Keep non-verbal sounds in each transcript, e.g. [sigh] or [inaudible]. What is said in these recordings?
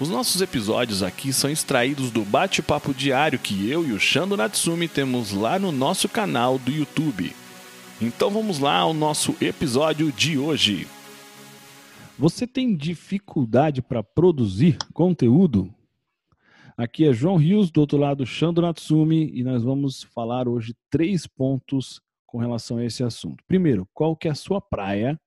Os nossos episódios aqui são extraídos do bate-papo diário que eu e o Shando Natsumi temos lá no nosso canal do YouTube. Então vamos lá ao nosso episódio de hoje. Você tem dificuldade para produzir conteúdo? Aqui é João Rios, do outro lado Shando Natsumi, e nós vamos falar hoje três pontos com relação a esse assunto. Primeiro, qual que é a sua praia?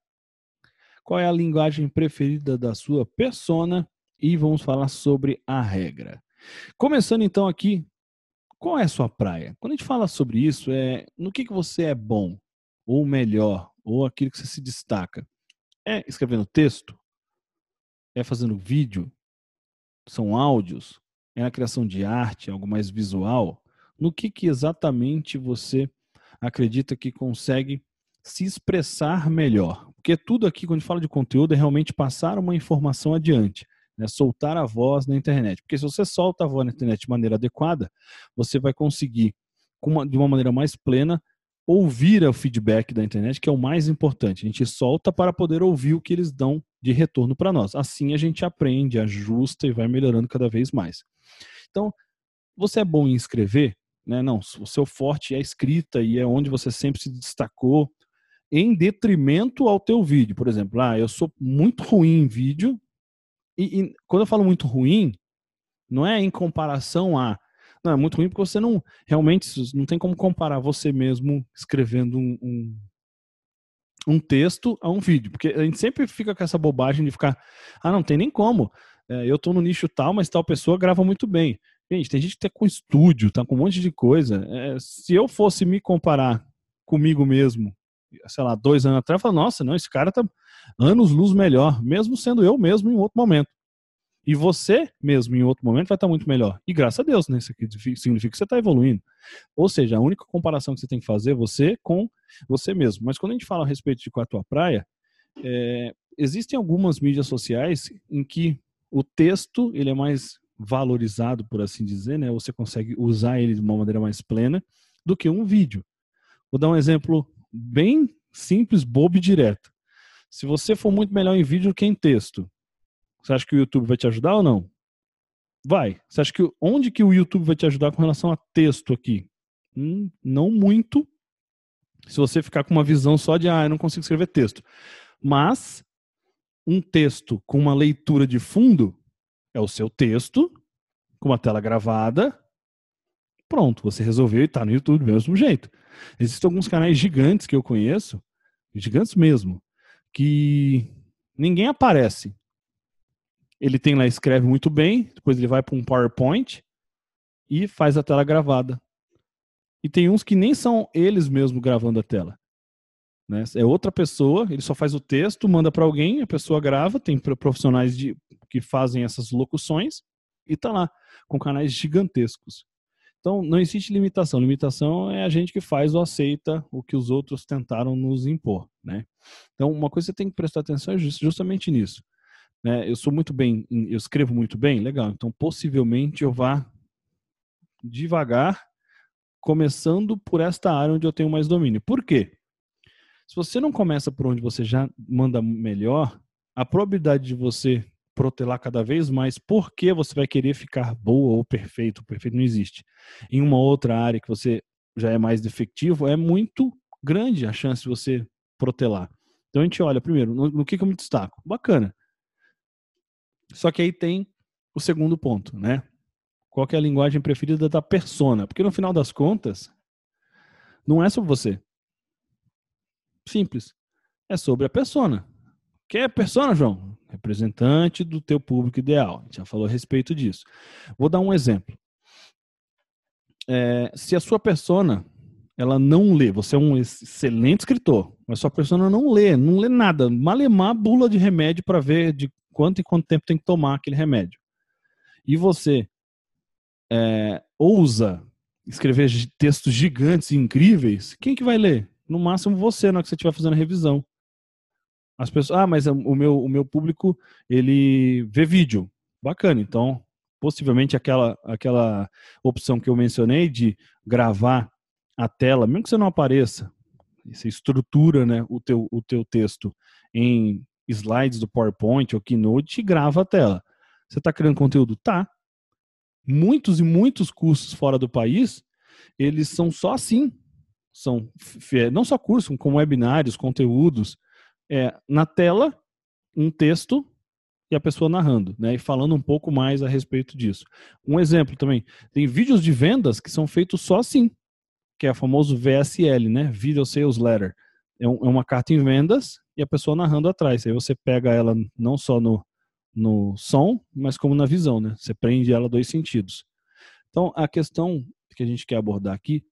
Qual é a linguagem preferida da sua persona? E vamos falar sobre a regra. Começando então aqui, qual é a sua praia? Quando a gente fala sobre isso, é no que, que você é bom, ou melhor, ou aquilo que você se destaca. É escrevendo texto? É fazendo vídeo? São áudios? É na criação de arte, algo mais visual? No que, que exatamente você acredita que consegue se expressar melhor? Porque tudo aqui, quando a gente fala de conteúdo, é realmente passar uma informação adiante né, soltar a voz na internet. Porque se você solta a voz na internet de maneira adequada, você vai conseguir, de uma maneira mais plena, ouvir o feedback da internet, que é o mais importante. A gente solta para poder ouvir o que eles dão de retorno para nós. Assim a gente aprende, ajusta e vai melhorando cada vez mais. Então, você é bom em escrever? Né? Não, o seu forte é a escrita e é onde você sempre se destacou em detrimento ao teu vídeo. Por exemplo, ah, eu sou muito ruim em vídeo, e, e, quando eu falo muito ruim, não é em comparação a. Não, é muito ruim porque você não. Realmente, não tem como comparar você mesmo escrevendo um, um, um texto a um vídeo. Porque a gente sempre fica com essa bobagem de ficar. Ah, não tem nem como. É, eu tô no nicho tal, mas tal pessoa grava muito bem. Gente, tem gente que tá com estúdio, tá com um monte de coisa. É, se eu fosse me comparar comigo mesmo, sei lá, dois anos atrás, eu nossa, não, esse cara tá anos luz melhor, mesmo sendo eu mesmo em outro momento. E você mesmo em outro momento vai estar muito melhor. E graças a Deus, né? Isso aqui significa que você está evoluindo. Ou seja, a única comparação que você tem que fazer é você com você mesmo. Mas quando a gente fala a respeito de com a tua praia, é, existem algumas mídias sociais em que o texto ele é mais valorizado, por assim dizer, né? Você consegue usar ele de uma maneira mais plena do que um vídeo. Vou dar um exemplo bem simples, bobo e direto. Se você for muito melhor em vídeo que em texto, você acha que o YouTube vai te ajudar ou não? Vai. Você acha que onde que o YouTube vai te ajudar com relação a texto aqui? Hum, não muito. Se você ficar com uma visão só de ah, eu não consigo escrever texto. Mas um texto com uma leitura de fundo é o seu texto com uma tela gravada. Pronto, você resolveu e está no YouTube do mesmo jeito. Existem alguns canais gigantes que eu conheço, gigantes mesmo, que ninguém aparece. Ele tem lá, escreve muito bem, depois ele vai para um PowerPoint e faz a tela gravada. E tem uns que nem são eles mesmos gravando a tela. Né? É outra pessoa, ele só faz o texto, manda para alguém, a pessoa grava, tem profissionais de, que fazem essas locuções e tá lá, com canais gigantescos. Então, não existe limitação. Limitação é a gente que faz ou aceita o que os outros tentaram nos impor, né? Então, uma coisa que você tem que prestar atenção é justamente nisso. Né? Eu sou muito bem, eu escrevo muito bem, legal. Então, possivelmente eu vá devagar, começando por esta área onde eu tenho mais domínio. Por quê? Se você não começa por onde você já manda melhor, a probabilidade de você protelar cada vez mais, porque você vai querer ficar boa ou perfeito, o perfeito não existe. Em uma outra área que você já é mais defectivo, é muito grande a chance de você protelar. Então a gente olha primeiro, no, no que, que eu me destaco? Bacana. Só que aí tem o segundo ponto, né? Qual é a linguagem preferida da persona? Porque no final das contas, não é sobre você. Simples. É sobre a persona. Que é persona, João? representante do teu público ideal. A gente já falou a respeito disso. Vou dar um exemplo. É, se a sua persona ela não lê, você é um excelente escritor, mas sua persona não lê, não lê nada, malemar bula de remédio para ver de quanto e quanto tempo tem que tomar aquele remédio. E você é, ousa escrever textos gigantes e incríveis, quem que vai ler? No máximo você, na hora que você estiver fazendo a revisão. As pessoas, ah, mas o meu, o meu público, ele vê vídeo. Bacana, então, possivelmente aquela, aquela opção que eu mencionei de gravar a tela, mesmo que você não apareça, você estrutura né, o, teu, o teu texto em slides do PowerPoint ou Keynote e grava a tela. Você está criando conteúdo? Tá. Muitos e muitos cursos fora do país, eles são só assim. São não só cursos, como webinários, conteúdos, é, na tela, um texto e a pessoa narrando, né? E falando um pouco mais a respeito disso. Um exemplo também, tem vídeos de vendas que são feitos só assim, que é o famoso VSL, né? Video Sales Letter. É, um, é uma carta em vendas e a pessoa narrando atrás. Aí você pega ela não só no, no som, mas como na visão, né? Você prende ela dois sentidos. Então, a questão que a gente quer abordar aqui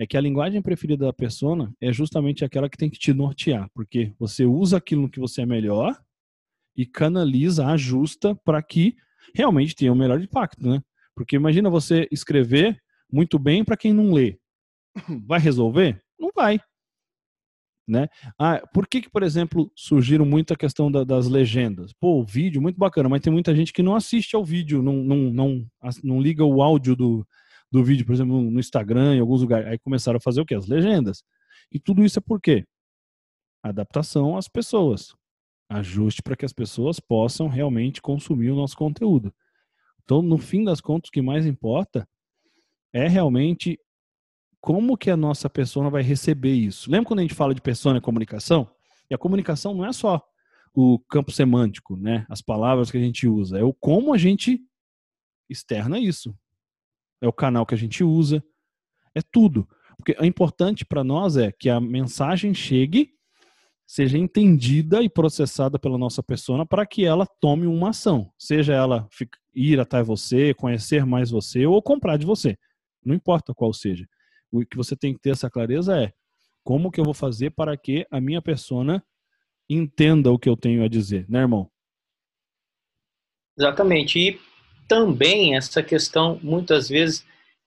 é que a linguagem preferida da persona é justamente aquela que tem que te nortear, porque você usa aquilo que você é melhor e canaliza, ajusta para que realmente tenha o um melhor impacto, né? Porque imagina você escrever muito bem para quem não lê. [clears throat] Vai resolver? Não vai. Né? Ah, por que, que, por exemplo, surgiram muito a questão da, das legendas? Pô, o vídeo, muito bacana, mas tem muita gente que não assiste ao vídeo, não, não, não, não liga o áudio do, do vídeo, por exemplo, no Instagram, em alguns lugares. Aí começaram a fazer o quê? As legendas. E tudo isso é por quê? Adaptação às pessoas. Ajuste para que as pessoas possam realmente consumir o nosso conteúdo. Então, no fim das contas, o que mais importa é realmente como que a nossa persona vai receber isso. Lembra quando a gente fala de persona e comunicação? E a comunicação não é só o campo semântico, né? As palavras que a gente usa, é o como a gente externa isso é o canal que a gente usa, é tudo. Porque o importante para nós é que a mensagem chegue, seja entendida e processada pela nossa persona para que ela tome uma ação, seja ela ir até você, conhecer mais você ou comprar de você. Não importa qual seja. O que você tem que ter essa clareza é como que eu vou fazer para que a minha persona entenda o que eu tenho a dizer, né, irmão? Exatamente. E também essa questão, muitas vezes,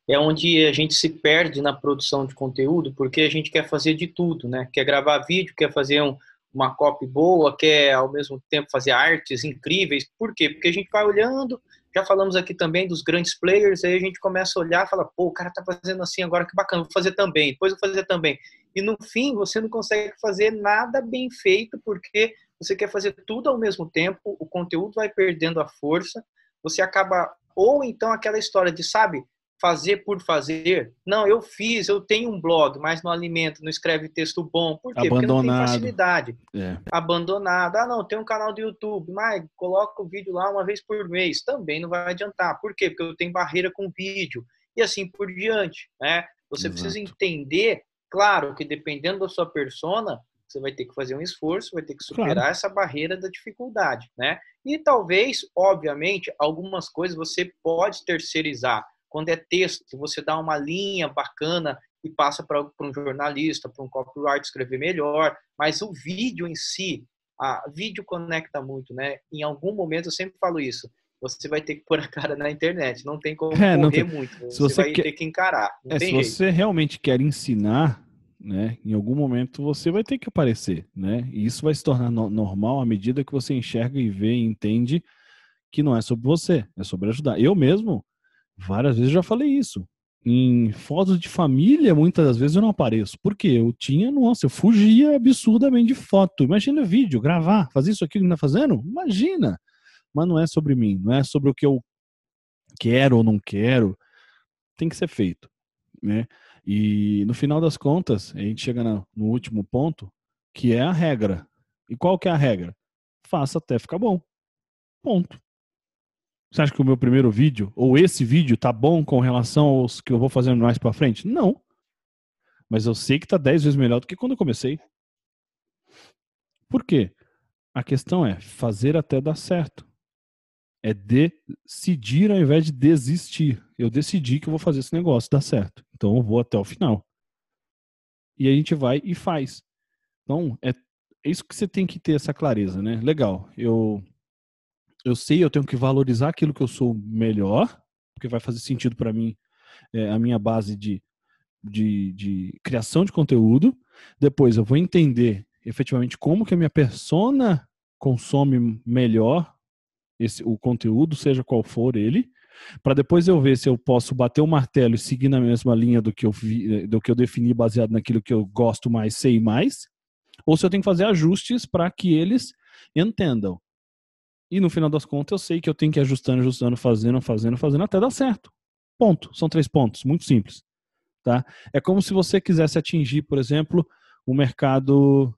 é onde a gente se perde na produção de conteúdo, porque a gente quer fazer de tudo, né? Quer gravar vídeo, quer fazer um, uma copy boa, quer ao mesmo tempo fazer artes incríveis. Por quê? Porque a gente vai olhando, já falamos aqui também dos grandes players, aí a gente começa a olhar e fala, pô, o cara tá fazendo assim agora, que bacana, vou fazer também, depois vou fazer também. E no fim, você não consegue fazer nada bem feito, porque você quer fazer tudo ao mesmo tempo, o conteúdo vai perdendo a força, você acaba ou então aquela história de sabe fazer por fazer. Não, eu fiz, eu tenho um blog, mas não alimenta, não escreve texto bom. Por quê? Abandonado. Porque não tem facilidade. É. Abandonado. Ah, não, tem um canal do YouTube, mas coloca o vídeo lá uma vez por mês. Também não vai adiantar. Por quê? Porque eu tenho barreira com vídeo. E assim por diante, né? Você Exato. precisa entender, claro, que dependendo da sua persona, você vai ter que fazer um esforço, vai ter que superar claro. essa barreira da dificuldade, né? E talvez, obviamente, algumas coisas você pode terceirizar. Quando é texto, você dá uma linha bacana e passa para um jornalista, para um copyright escrever melhor, mas o vídeo em si, a vídeo conecta muito, né? Em algum momento eu sempre falo isso. Você vai ter que pôr a cara na internet, não tem como é, correr tem... muito. Você, você vai quer... ter que encarar. É, se jeito. você realmente quer ensinar, né? Em algum momento você vai ter que aparecer, né? E isso vai se tornar no normal à medida que você enxerga e vê e entende que não é sobre você, é sobre ajudar. Eu mesmo, várias vezes já falei isso. Em fotos de família, muitas das vezes eu não apareço. Por quê? Eu tinha, nossa, eu fugia absurdamente de foto. Imagina vídeo, gravar, fazer isso aqui que não tá fazendo? Imagina! Mas não é sobre mim, não é sobre o que eu quero ou não quero. Tem que ser feito, né? E no final das contas, a gente chega no, último ponto, que é a regra. E qual que é a regra? Faça até ficar bom. Ponto. Você acha que o meu primeiro vídeo, ou esse vídeo, tá bom com relação aos que eu vou fazendo mais pra frente? Não. Mas eu sei que tá 10 vezes melhor do que quando eu comecei. Por quê? A questão é fazer até dar certo é decidir ao invés de desistir. Eu decidi que eu vou fazer esse negócio dar certo. Então eu vou até o final. E a gente vai e faz. Então, é, é isso que você tem que ter essa clareza, né? Legal. Eu eu sei, eu tenho que valorizar aquilo que eu sou melhor, porque vai fazer sentido para mim é, a minha base de, de, de criação de conteúdo. Depois eu vou entender efetivamente como que a minha persona consome melhor esse, o conteúdo, seja qual for ele, para depois eu ver se eu posso bater o martelo e seguir na mesma linha do que eu vi, do que eu defini baseado naquilo que eu gosto mais, sei mais, ou se eu tenho que fazer ajustes para que eles entendam. E no final das contas eu sei que eu tenho que ir ajustando, ajustando, fazendo, fazendo, fazendo até dar certo. Ponto. São três pontos, muito simples. Tá? É como se você quisesse atingir, por exemplo, o mercado,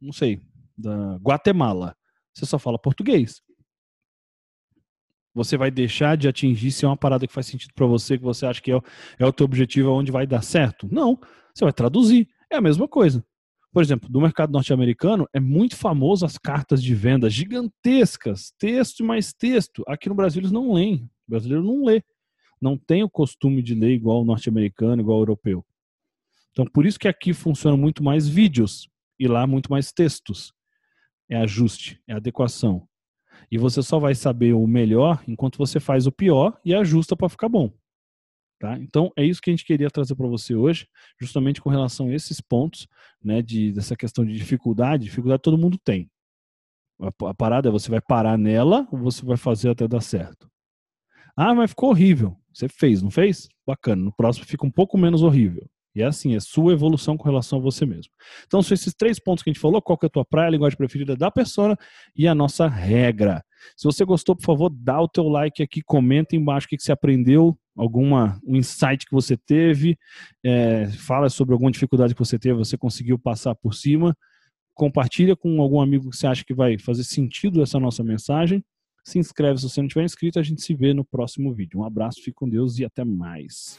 não sei, da Guatemala. Você só fala português. Você vai deixar de atingir se é uma parada que faz sentido para você, que você acha que é o, é o teu objetivo, onde vai dar certo? Não. Você vai traduzir. É a mesma coisa. Por exemplo, do mercado norte-americano, é muito famoso as cartas de venda gigantescas, texto mais texto. Aqui no Brasil eles não leem. O brasileiro não lê. Não tem o costume de ler igual o norte-americano, igual o europeu. Então, por isso que aqui funciona muito mais vídeos e lá muito mais textos. É ajuste, é adequação. E você só vai saber o melhor enquanto você faz o pior e ajusta para ficar bom. Tá? Então é isso que a gente queria trazer para você hoje, justamente com relação a esses pontos, né, de, dessa questão de dificuldade. Dificuldade todo mundo tem. A, a parada é você vai parar nela ou você vai fazer até dar certo. Ah, mas ficou horrível. Você fez, não fez? Bacana. No próximo fica um pouco menos horrível. E é assim, é sua evolução com relação a você mesmo. Então, são esses três pontos que a gente falou: qual que é a tua praia, a linguagem preferida da persona e a nossa regra. Se você gostou, por favor, dá o teu like aqui, comenta embaixo o que, que você aprendeu, alguma um insight que você teve, é, fala sobre alguma dificuldade que você teve, você conseguiu passar por cima. Compartilha com algum amigo que você acha que vai fazer sentido essa nossa mensagem. Se inscreve se você não tiver inscrito, a gente se vê no próximo vídeo. Um abraço, fique com Deus e até mais.